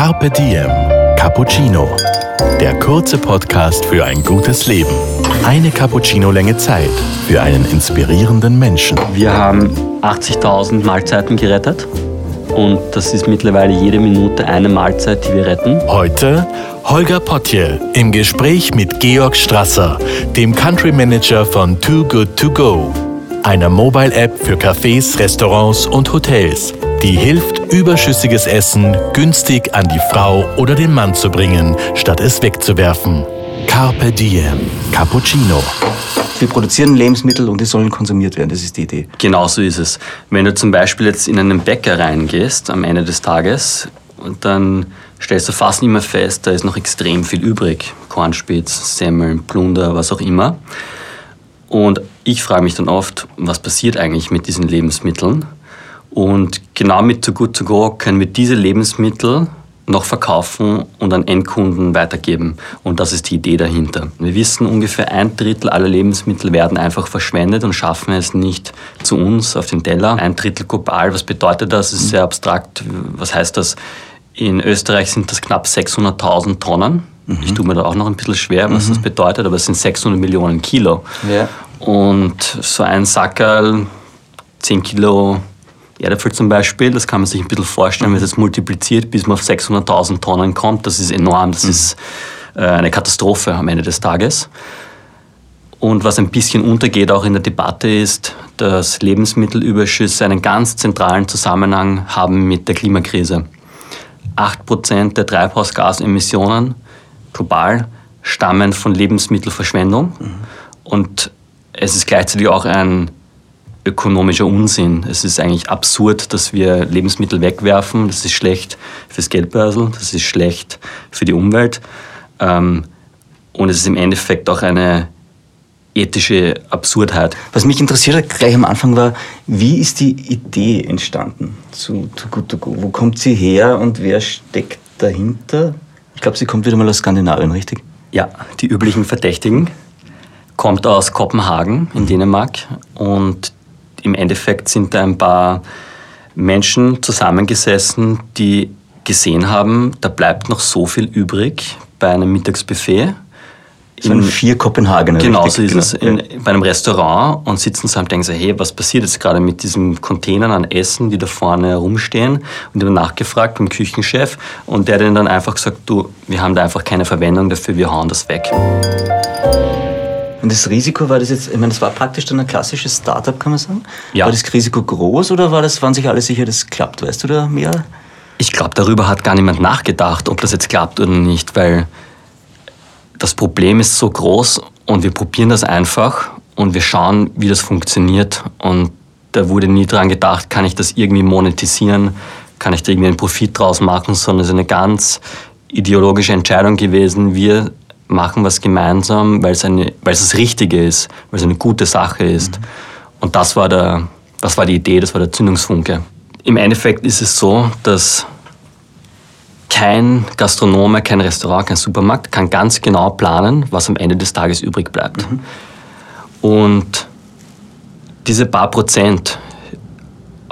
Carpe Diem Cappuccino. Der kurze Podcast für ein gutes Leben. Eine Cappuccino-Länge Zeit für einen inspirierenden Menschen. Wir haben 80.000 Mahlzeiten gerettet und das ist mittlerweile jede Minute eine Mahlzeit, die wir retten. Heute Holger Potje im Gespräch mit Georg Strasser, dem Country Manager von Too Good To Go, einer Mobile-App für Cafés, Restaurants und Hotels, die hilft, überschüssiges Essen günstig an die Frau oder den Mann zu bringen, statt es wegzuwerfen. Carpe Diem Cappuccino. Wir produzieren Lebensmittel und die sollen konsumiert werden, das ist die Idee. Genau so ist es. Wenn du zum Beispiel jetzt in einen Bäcker reingehst am Ende des Tages und dann stellst du fast immer fest, da ist noch extrem viel übrig. Kornspitz, Semmeln, Plunder, was auch immer. Und ich frage mich dann oft, was passiert eigentlich mit diesen Lebensmitteln? Und genau mit Too Good To Go können wir diese Lebensmittel noch verkaufen und an Endkunden weitergeben. Und das ist die Idee dahinter. Wir wissen, ungefähr ein Drittel aller Lebensmittel werden einfach verschwendet und schaffen es nicht zu uns auf den Teller. Ein Drittel global, was bedeutet das? Das ist sehr abstrakt. Was heißt das? In Österreich sind das knapp 600.000 Tonnen. Mhm. Ich tue mir da auch noch ein bisschen schwer, was mhm. das bedeutet, aber es sind 600 Millionen Kilo. Ja. Und so ein Sackerl, 10 Kilo Erdäpfel zum Beispiel, das kann man sich ein bisschen vorstellen, wenn es jetzt multipliziert, bis man auf 600.000 Tonnen kommt, das ist enorm, das mhm. ist äh, eine Katastrophe am Ende des Tages. Und was ein bisschen untergeht auch in der Debatte ist, dass Lebensmittelüberschüsse einen ganz zentralen Zusammenhang haben mit der Klimakrise. 8% der Treibhausgasemissionen global stammen von Lebensmittelverschwendung. Mhm. Und es ist gleichzeitig auch ein ökonomischer Unsinn. Es ist eigentlich absurd, dass wir Lebensmittel wegwerfen. Das ist schlecht fürs Geldbörsel, das ist schlecht für die Umwelt. Ähm, und es ist im Endeffekt auch eine ethische Absurdheit. Was mich interessiert hat gleich am Anfang war, wie ist die Idee entstanden zu Too Good To Go? Wo kommt sie her und wer steckt dahinter? Ich glaube, sie kommt wieder mal aus Skandinavien, richtig? Ja, die üblichen Verdächtigen. Kommt aus Kopenhagen in Dänemark und im Endeffekt sind da ein paar Menschen zusammengesessen, die gesehen haben, da bleibt noch so viel übrig bei einem Mittagsbuffet. So in vier Kopenhagener. Genau, so ist genau. es. In, bei einem Restaurant und sitzen zusammen und denken so, hey, was passiert jetzt gerade mit diesen Containern an Essen, die da vorne herumstehen? Und die haben nachgefragt beim Küchenchef und der hat dann einfach gesagt, du, wir haben da einfach keine Verwendung dafür, wir hauen das weg. Und das Risiko war das jetzt, ich meine, das war praktisch dann ein klassisches Startup, kann man sagen. Ja. War das Risiko groß oder war das, waren sich alle sicher, das klappt? Weißt du da mehr? Ich glaube, darüber hat gar niemand nachgedacht, ob das jetzt klappt oder nicht, weil das Problem ist so groß und wir probieren das einfach und wir schauen, wie das funktioniert. Und da wurde nie dran gedacht, kann ich das irgendwie monetisieren, kann ich da irgendwie einen Profit draus machen, sondern es ist eine ganz ideologische Entscheidung gewesen. Wir machen was gemeinsam, weil es, eine, weil es das Richtige ist, weil es eine gute Sache ist. Mhm. Und das war, der, das war die Idee, das war der Zündungsfunke. Im Endeffekt ist es so, dass kein Gastronome, kein Restaurant, kein Supermarkt kann ganz genau planen, was am Ende des Tages übrig bleibt. Mhm. Und diese paar Prozent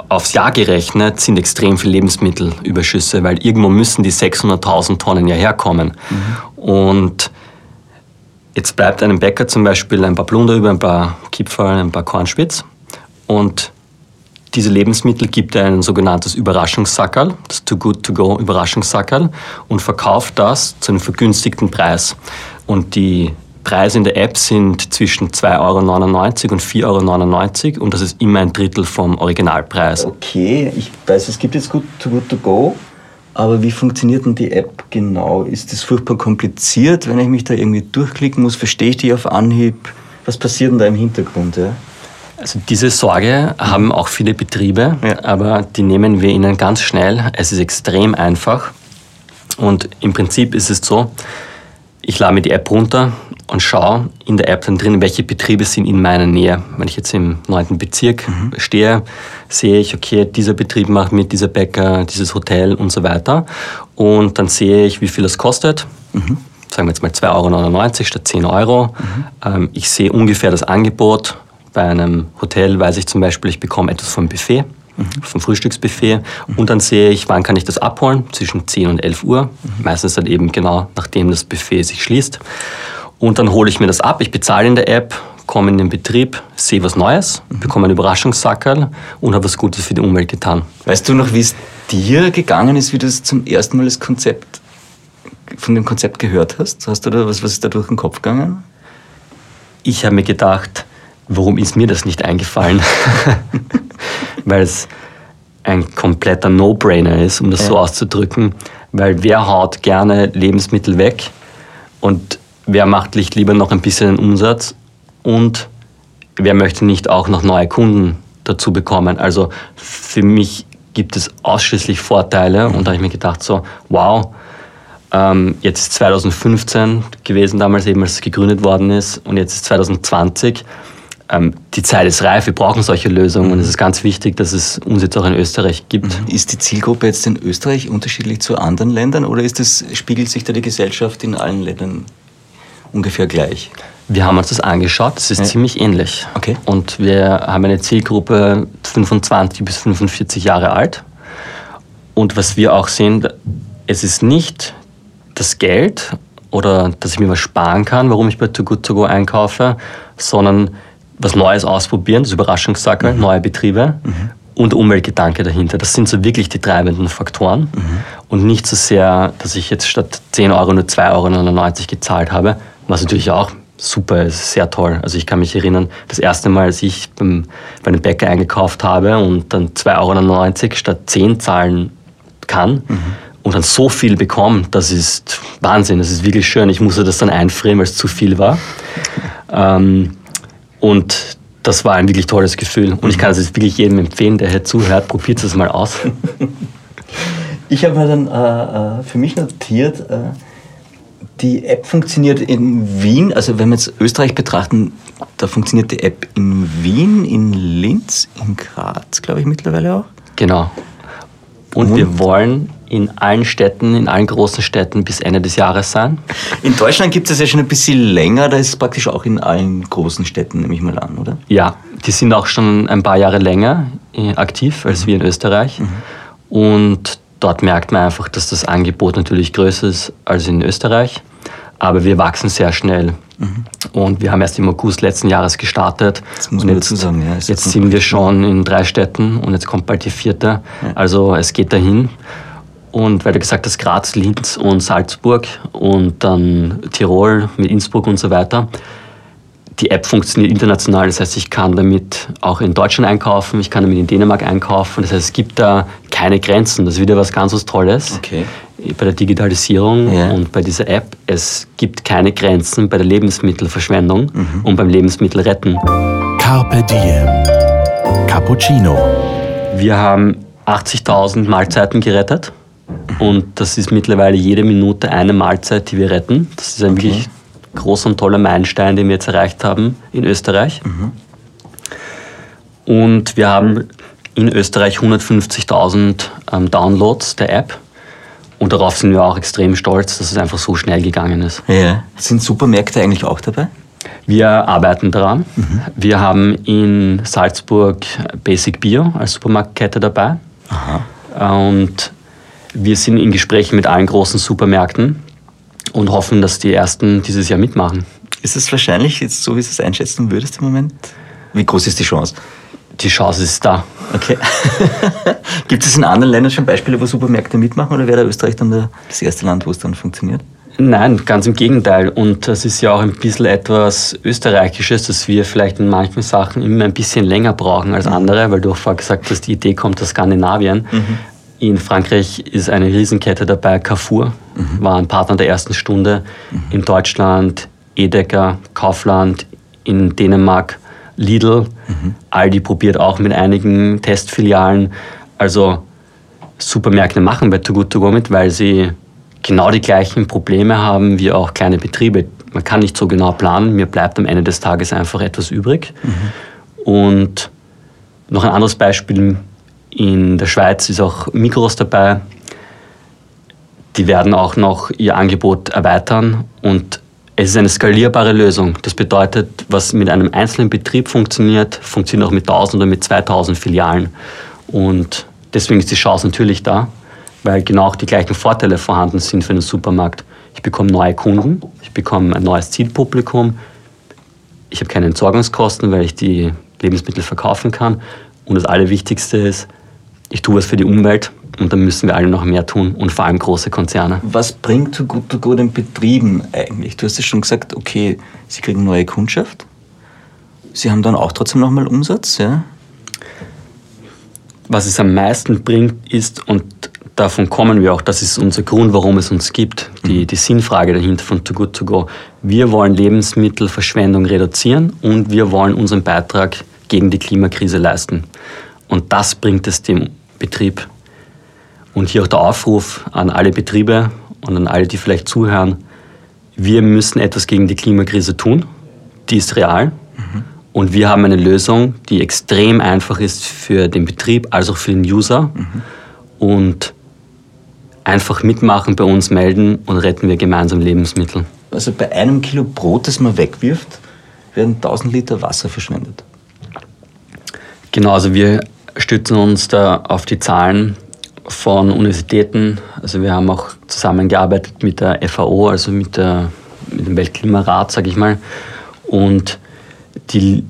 aufs Jahr gerechnet sind extrem viele Lebensmittelüberschüsse, weil irgendwo müssen die 600.000 Tonnen ja herkommen. Mhm. Und Jetzt bleibt einem Bäcker zum Beispiel ein paar Plunder über, ein paar Kipferl, ein paar Kornspitz. Und diese Lebensmittel gibt er ein sogenanntes Überraschungssackerl, das Too Good To Go Überraschungssackerl, und verkauft das zu einem vergünstigten Preis. Und die Preise in der App sind zwischen 2,99 Euro und 4,99 Euro und das ist immer ein Drittel vom Originalpreis. Okay, ich weiß, es gibt jetzt Too Good To Go aber wie funktioniert denn die App genau? Ist das furchtbar kompliziert, wenn ich mich da irgendwie durchklicken muss? Verstehe ich die auf Anhieb? Was passiert denn da im Hintergrund? Ja? Also diese Sorge haben auch viele Betriebe, ja. aber die nehmen wir ihnen ganz schnell. Es ist extrem einfach und im Prinzip ist es so, ich lade mir die App runter und schaue in der App dann drin, welche Betriebe sind in meiner Nähe. Wenn ich jetzt im 9. Bezirk mhm. stehe, sehe ich, okay, dieser Betrieb macht mit, dieser Bäcker, dieses Hotel und so weiter. Und dann sehe ich, wie viel es kostet. Mhm. Sagen wir jetzt mal 2,99 Euro statt 10 Euro. Mhm. Ähm, ich sehe ungefähr das Angebot. Bei einem Hotel weiß ich zum Beispiel, ich bekomme etwas vom Buffet. Vom Frühstücksbuffet. Und dann sehe ich, wann kann ich das abholen, zwischen 10 und 11 Uhr. Meistens dann eben genau, nachdem das Buffet sich schließt. Und dann hole ich mir das ab, ich bezahle in der App, komme in den Betrieb, sehe was Neues, bekomme einen Überraschungssackerl und habe was Gutes für die Umwelt getan. Weißt du noch, wie es dir gegangen ist, wie du zum ersten Mal das Konzept, von dem Konzept gehört hast? Hast du da was, was ist da durch den Kopf gegangen? Ich habe mir gedacht, warum ist mir das nicht eingefallen? weil es ein kompletter No-Brainer ist, um das ja. so auszudrücken. Weil wer haut gerne Lebensmittel weg und wer macht lieber noch ein bisschen Umsatz und wer möchte nicht auch noch neue Kunden dazu bekommen? Also für mich gibt es ausschließlich Vorteile und da habe ich mir gedacht, so, wow, ähm, jetzt ist 2015 gewesen, damals eben, als es gegründet worden ist und jetzt ist 2020 ähm, die Zeit ist reif, wir brauchen solche Lösungen und es ist ganz wichtig, dass es uns jetzt auch in Österreich gibt. Mhm. Ist die Zielgruppe jetzt in Österreich unterschiedlich zu anderen Ländern oder ist das, spiegelt sich da die Gesellschaft in allen Ländern ungefähr gleich? Wir haben uns das angeschaut, es ist ja. ziemlich ähnlich. Okay. Und wir haben eine Zielgruppe 25 bis 45 Jahre alt. Und was wir auch sehen, es ist nicht das Geld oder dass ich mir was sparen kann, warum ich bei Too Good To Go einkaufe, sondern was Neues ausprobieren, das Überraschungssackerl, mhm. neue Betriebe mhm. und Umweltgedanke dahinter. Das sind so wirklich die treibenden Faktoren mhm. und nicht so sehr, dass ich jetzt statt 10 Euro nur 2,99 Euro gezahlt habe, was natürlich auch super ist, sehr toll. Also ich kann mich erinnern, das erste Mal, als ich beim, bei einem Bäcker eingekauft habe und dann 2,99 Euro statt 10 zahlen kann, mhm und dann so viel bekomme, das ist Wahnsinn, das ist wirklich schön. Ich musste das dann einfrieren, weil es zu viel war. Ähm, und das war ein wirklich tolles Gefühl. Und ich kann es jetzt wirklich jedem empfehlen, der hier zuhört, probiert es mal aus. Ich habe mir dann äh, äh, für mich notiert, äh, die App funktioniert in Wien, also wenn wir jetzt Österreich betrachten, da funktioniert die App in Wien, in Linz, in Graz, glaube ich mittlerweile auch. Genau. Und, Und wir wollen in allen Städten, in allen großen Städten bis Ende des Jahres sein. In Deutschland gibt es ja schon ein bisschen länger, da ist es praktisch auch in allen großen Städten, nehme ich mal an, oder? Ja, die sind auch schon ein paar Jahre länger äh, aktiv als mhm. wir in Österreich. Mhm. Und dort merkt man einfach, dass das Angebot natürlich größer ist als in Österreich. Aber wir wachsen sehr schnell. Mhm. Und wir haben erst im August letzten Jahres gestartet. Das muss man jetzt, dazu sagen, ja. Jetzt sind wir schon in drei Städten und jetzt kommt bald die vierte. Ja. Also es geht dahin. Und weil du gesagt hast, Graz, Linz und Salzburg und dann Tirol mit Innsbruck und so weiter. Die App funktioniert international, das heißt, ich kann damit auch in Deutschland einkaufen, ich kann damit in Dänemark einkaufen. Das heißt, es gibt da keine Grenzen. Das ist wieder was ganz was Tolles okay. bei der Digitalisierung ja. und bei dieser App. Es gibt keine Grenzen bei der Lebensmittelverschwendung mhm. und beim Lebensmittelretten. Carpe Diem. Cappuccino. Wir haben 80.000 Mahlzeiten gerettet. Und das ist mittlerweile jede Minute eine Mahlzeit, die wir retten. Das ist ein okay. wirklich großer und toller Meilenstein, den wir jetzt erreicht haben in Österreich. Mhm. Und wir haben in Österreich 150.000 ähm, Downloads der App. Und darauf sind wir auch extrem stolz, dass es einfach so schnell gegangen ist. Ja. Sind Supermärkte eigentlich auch dabei? Wir arbeiten daran. Mhm. Wir haben in Salzburg Basic Bio als Supermarktkette dabei. Aha. Und wir sind in Gesprächen mit allen großen Supermärkten und hoffen, dass die ersten dieses Jahr mitmachen. Ist es wahrscheinlich, jetzt so wie du es einschätzen würdest im Moment? Wie groß ist die Chance? Die Chance ist da. Okay. Gibt es in anderen Ländern schon Beispiele, wo Supermärkte mitmachen oder wäre Österreich dann das erste Land, wo es dann funktioniert? Nein, ganz im Gegenteil. Und das ist ja auch ein bisschen etwas Österreichisches, dass wir vielleicht in manchen Sachen immer ein bisschen länger brauchen als andere, weil du auch vorher gesagt hast, die Idee kommt aus Skandinavien. Mhm. In Frankreich ist eine Riesenkette dabei, Carrefour, mhm. war ein Partner der ersten Stunde. Mhm. In Deutschland Edeka, Kaufland, in Dänemark Lidl. Mhm. Aldi probiert auch mit einigen Testfilialen. Also Supermärkte machen bei Too Good To Go mit, weil sie genau die gleichen Probleme haben wie auch kleine Betriebe. Man kann nicht so genau planen, mir bleibt am Ende des Tages einfach etwas übrig. Mhm. Und noch ein anderes Beispiel, in der Schweiz ist auch Migros dabei. Die werden auch noch ihr Angebot erweitern und es ist eine skalierbare Lösung. Das bedeutet, was mit einem einzelnen Betrieb funktioniert, funktioniert auch mit 1000 oder mit 2000 Filialen. Und deswegen ist die Chance natürlich da, weil genau auch die gleichen Vorteile vorhanden sind für den Supermarkt. Ich bekomme neue Kunden, ich bekomme ein neues Zielpublikum, ich habe keine Entsorgungskosten, weil ich die Lebensmittel verkaufen kann. Und das Allerwichtigste ist, ich tue was für die Umwelt und dann müssen wir alle noch mehr tun und vor allem große Konzerne. Was bringt Too Good To Go den Betrieben eigentlich? Du hast ja schon gesagt, okay, sie kriegen neue Kundschaft. Sie haben dann auch trotzdem nochmal Umsatz, ja? Was es am meisten bringt, ist, und davon kommen wir auch, das ist unser Grund, warum es uns gibt, die, die Sinnfrage dahinter von Too Good To Go. Wir wollen Lebensmittelverschwendung reduzieren und wir wollen unseren Beitrag gegen die Klimakrise leisten. Und das bringt es dem Betrieb. Und hier auch der Aufruf an alle Betriebe und an alle, die vielleicht zuhören. Wir müssen etwas gegen die Klimakrise tun. Die ist real. Mhm. Und wir haben eine Lösung, die extrem einfach ist für den Betrieb als auch für den User. Mhm. Und einfach mitmachen, bei uns melden und retten wir gemeinsam Lebensmittel. Also bei einem Kilo Brot, das man wegwirft, werden 1000 Liter Wasser verschwendet. Genau, also wir stützen uns da auf die Zahlen von Universitäten. Also wir haben auch zusammengearbeitet mit der FAO, also mit, der, mit dem Weltklimarat, sage ich mal. Und die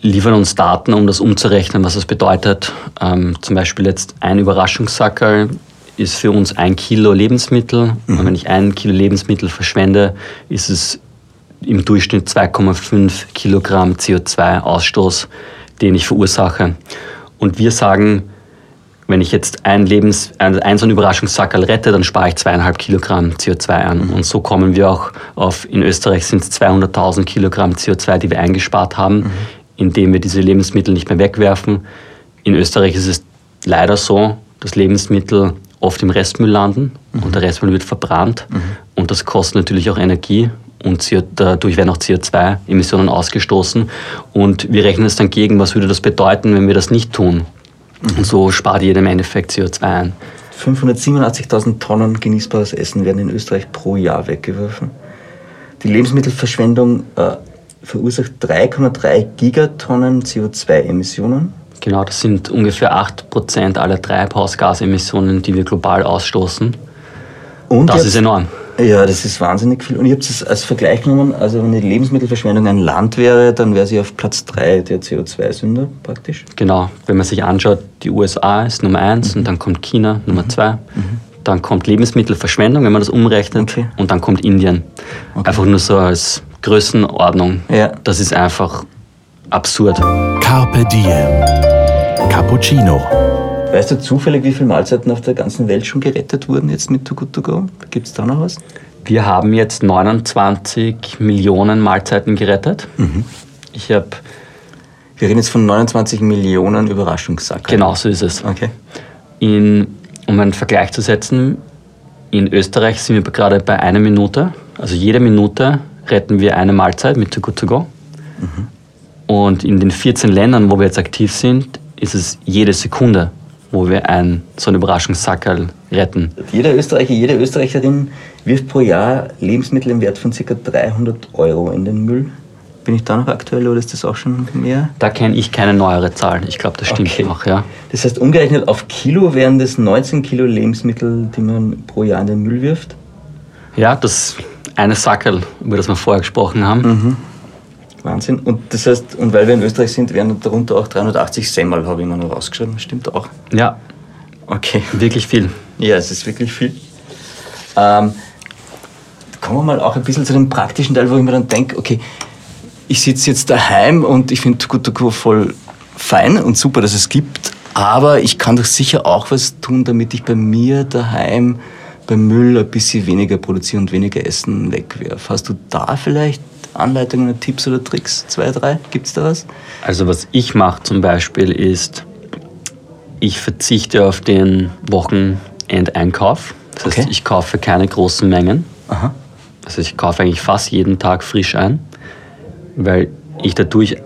liefern uns Daten, um das umzurechnen, was das bedeutet. Ähm, zum Beispiel jetzt ein Überraschungssackerl ist für uns ein Kilo Lebensmittel. Mhm. Und wenn ich ein Kilo Lebensmittel verschwende, ist es im Durchschnitt 2,5 Kilogramm CO2-Ausstoß, den ich verursache. Und wir sagen, wenn ich jetzt ein, Lebens, ein, so ein Überraschungssackerl rette, dann spare ich zweieinhalb Kilogramm CO2 an. Mhm. Und so kommen wir auch auf, in Österreich sind es 200.000 Kilogramm CO2, die wir eingespart haben, mhm. indem wir diese Lebensmittel nicht mehr wegwerfen. In Österreich ist es leider so, dass Lebensmittel oft im Restmüll landen mhm. und der Restmüll wird verbrannt. Mhm. Und das kostet natürlich auch Energie und dadurch werden auch CO2-Emissionen ausgestoßen. Und wir rechnen es dann gegen, was würde das bedeuten, wenn wir das nicht tun. Und so spart jeder im Endeffekt CO2 ein. 587.000 Tonnen genießbares Essen werden in Österreich pro Jahr weggeworfen. Die Lebensmittelverschwendung äh, verursacht 3,3 Gigatonnen CO2-Emissionen. Genau, das sind ungefähr 8% aller Treibhausgasemissionen, die wir global ausstoßen. Und das ist enorm. Ja, das ist wahnsinnig viel. Und ich habe es als Vergleich genommen, also wenn die Lebensmittelverschwendung ein Land wäre, dann wäre sie auf Platz 3 der CO2-Sünder praktisch. Genau, wenn man sich anschaut, die USA ist Nummer 1 mhm. und dann kommt China Nummer 2. Mhm. Dann kommt Lebensmittelverschwendung, wenn man das umrechnet, okay. und dann kommt Indien. Okay. Einfach nur so als Größenordnung. Ja. Das ist einfach absurd. Carpe Diem. Cappuccino. Weißt du zufällig, wie viele Mahlzeiten auf der ganzen Welt schon gerettet wurden jetzt mit Too Good To Go? Gibt es da noch was? Wir haben jetzt 29 Millionen Mahlzeiten gerettet. Mhm. Ich habe. Wir reden jetzt von 29 Millionen Überraschungssacken. Genau, so ist es. Okay. In, um einen Vergleich zu setzen, in Österreich sind wir gerade bei einer Minute. Also jede Minute retten wir eine Mahlzeit mit Too Good To Go. Mhm. Und in den 14 Ländern, wo wir jetzt aktiv sind, ist es jede Sekunde wo wir ein, so einen Überraschungssackerl retten. Jeder Österreicher, jede Österreicherin wirft pro Jahr Lebensmittel im Wert von ca. 300 Euro in den Müll. Bin ich da noch aktuell oder ist das auch schon mehr? Da kenne ich keine neuere Zahl. Ich glaube, das stimmt okay. auch, ja. Das heißt, umgerechnet auf Kilo wären das 19 Kilo Lebensmittel, die man pro Jahr in den Müll wirft? Ja, das eine Sackerl, über das wir vorher gesprochen haben. Mhm. Wahnsinn. Und das heißt, und weil wir in Österreich sind, werden darunter auch 380 Semmel, habe ich mir noch rausgeschrieben. Stimmt auch? Ja. Okay. Wirklich viel. Ja, es ist wirklich viel. Ähm, kommen wir mal auch ein bisschen zu dem praktischen Teil, wo ich mir dann denke, okay, ich sitze jetzt daheim und ich finde Tukutuku voll fein und super, dass es gibt, aber ich kann doch sicher auch was tun, damit ich bei mir daheim beim Müll ein bisschen weniger produziere und weniger Essen wegwerfe. Hast du da vielleicht Anleitungen, Tipps oder Tricks? Zwei, drei? Gibt es da was? Also was ich mache zum Beispiel ist, ich verzichte auf den Wochenendeinkauf. Das heißt, okay. ich kaufe keine großen Mengen. Aha. Also ich kaufe eigentlich fast jeden Tag frisch ein, weil ich dadurch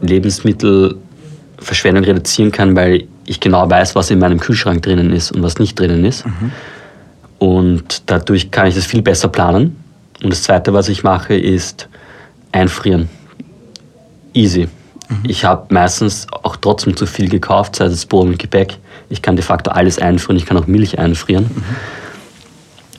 Lebensmittelverschwendung reduzieren kann, weil ich genau weiß, was in meinem Kühlschrank drinnen ist und was nicht drinnen ist. Mhm. Und dadurch kann ich das viel besser planen. Und das Zweite, was ich mache, ist, einfrieren. Easy. Mhm. Ich habe meistens auch trotzdem zu viel gekauft, sei es Brot und Gebäck. Ich kann de facto alles einfrieren, ich kann auch Milch einfrieren. Mhm.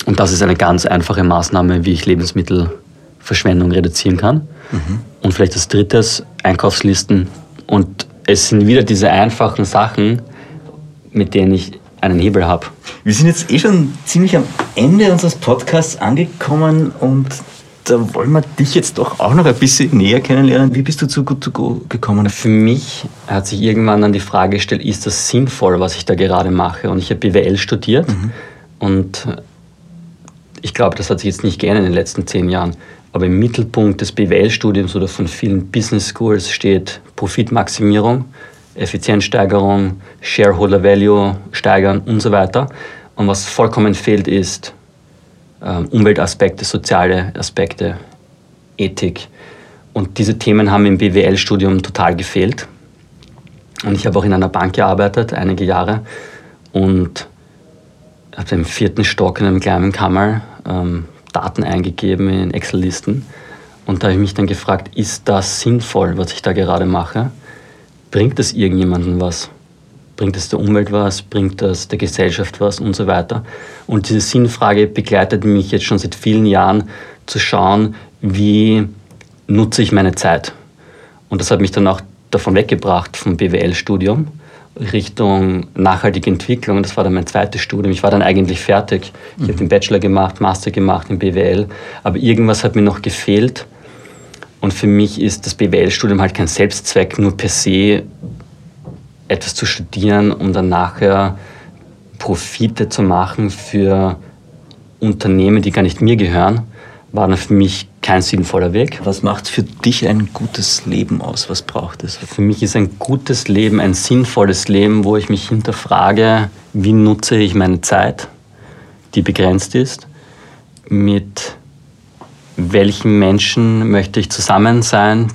Und das ist eine ganz einfache Maßnahme, wie ich Lebensmittelverschwendung reduzieren kann. Mhm. Und vielleicht als drittes Einkaufslisten. Und es sind wieder diese einfachen Sachen, mit denen ich einen Hebel habe. Wir sind jetzt eh schon ziemlich am Ende unseres Podcasts angekommen und da wollen wir dich jetzt doch auch noch ein bisschen näher kennenlernen. Wie bist du zu Good to Go gekommen? Für mich hat sich irgendwann dann die Frage gestellt, ist das sinnvoll, was ich da gerade mache? Und ich habe BWL studiert mhm. und ich glaube, das hat sich jetzt nicht geändert in den letzten zehn Jahren. Aber im Mittelpunkt des BWL-Studiums oder von vielen Business Schools steht Profitmaximierung, Effizienzsteigerung, Shareholder Value steigern und so weiter. Und was vollkommen fehlt, ist Umweltaspekte, soziale Aspekte, Ethik. Und diese Themen haben im BWL-Studium total gefehlt. Und ich habe auch in einer Bank gearbeitet, einige Jahre. Und habe im vierten Stock in einem kleinen Kammer ähm, Daten eingegeben in Excel-Listen. Und da habe ich mich dann gefragt, ist das sinnvoll, was ich da gerade mache? Bringt das irgendjemandem was? Bringt es der Umwelt was? Bringt das der Gesellschaft was? Und so weiter. Und diese Sinnfrage begleitet mich jetzt schon seit vielen Jahren, zu schauen, wie nutze ich meine Zeit. Und das hat mich dann auch davon weggebracht vom BWL-Studium Richtung nachhaltige Entwicklung. Das war dann mein zweites Studium. Ich war dann eigentlich fertig. Ich mhm. habe den Bachelor gemacht, Master gemacht in BWL. Aber irgendwas hat mir noch gefehlt. Und für mich ist das BWL-Studium halt kein Selbstzweck, nur per se etwas zu studieren, um dann nachher Profite zu machen für Unternehmen, die gar nicht mir gehören, war dann für mich kein sinnvoller Weg. Was macht für dich ein gutes Leben aus? Was braucht es? Für mich ist ein gutes Leben ein sinnvolles Leben, wo ich mich hinterfrage, wie nutze ich meine Zeit, die begrenzt ist, mit welchen Menschen möchte ich zusammen sein,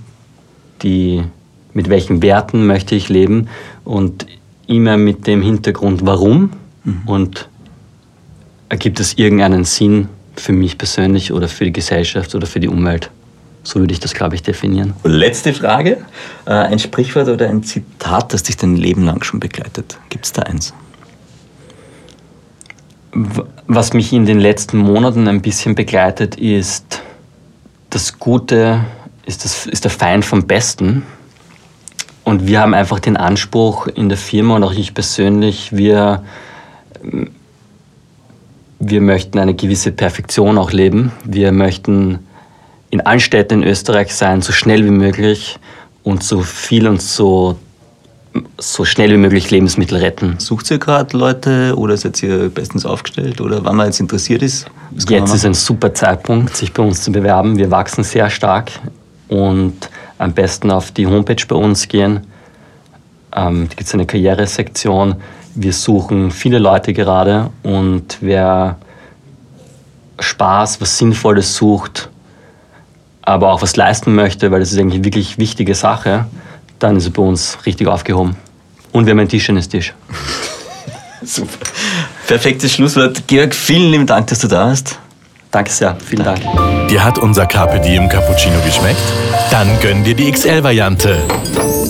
die, mit welchen Werten möchte ich leben und immer mit dem Hintergrund, warum mhm. und ergibt es irgendeinen Sinn für mich persönlich oder für die Gesellschaft oder für die Umwelt. So würde ich das, glaube ich, definieren. Letzte Frage. Äh, ein Sprichwort oder ein Zitat, das dich dein Leben lang schon begleitet. Gibt es da eins? Was mich in den letzten Monaten ein bisschen begleitet, ist, das Gute ist, das, ist der Feind vom Besten. Und wir haben einfach den Anspruch in der Firma und auch ich persönlich, wir wir möchten eine gewisse Perfektion auch leben. Wir möchten in allen Städten in Österreich sein, so schnell wie möglich und so viel und so, so schnell wie möglich Lebensmittel retten. Sucht ihr gerade Leute oder seid ihr bestens aufgestellt oder wann man jetzt interessiert ist? Jetzt ist ein super Zeitpunkt, sich bei uns zu bewerben. Wir wachsen sehr stark und am besten auf die Homepage bei uns gehen. Ähm, da gibt es eine Karrieresektion wir suchen viele Leute gerade und wer Spaß, was Sinnvolles sucht, aber auch was leisten möchte, weil das ist eigentlich eine wirklich wichtige Sache, dann ist er bei uns richtig aufgehoben. Und wir haben einen Tischtennistisch. Super. Perfektes Schlusswort. Georg, vielen lieben Dank, dass du da bist. Danke sehr, vielen Dank. Dir hat unser Carpe Diem Cappuccino geschmeckt? Dann gönn dir die XL-Variante.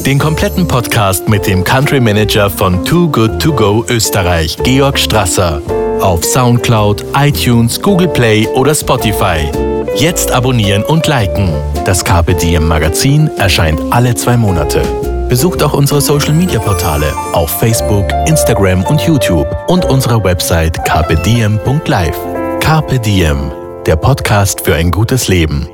Den kompletten Podcast mit dem Country Manager von Too Good To Go Österreich, Georg Strasser. Auf Soundcloud, iTunes, Google Play oder Spotify. Jetzt abonnieren und liken. Das Carpe Diem Magazin erscheint alle zwei Monate. Besucht auch unsere Social Media Portale auf Facebook, Instagram und YouTube und unsere Website carpediem.live. Carpe Diem, der Podcast für ein gutes Leben.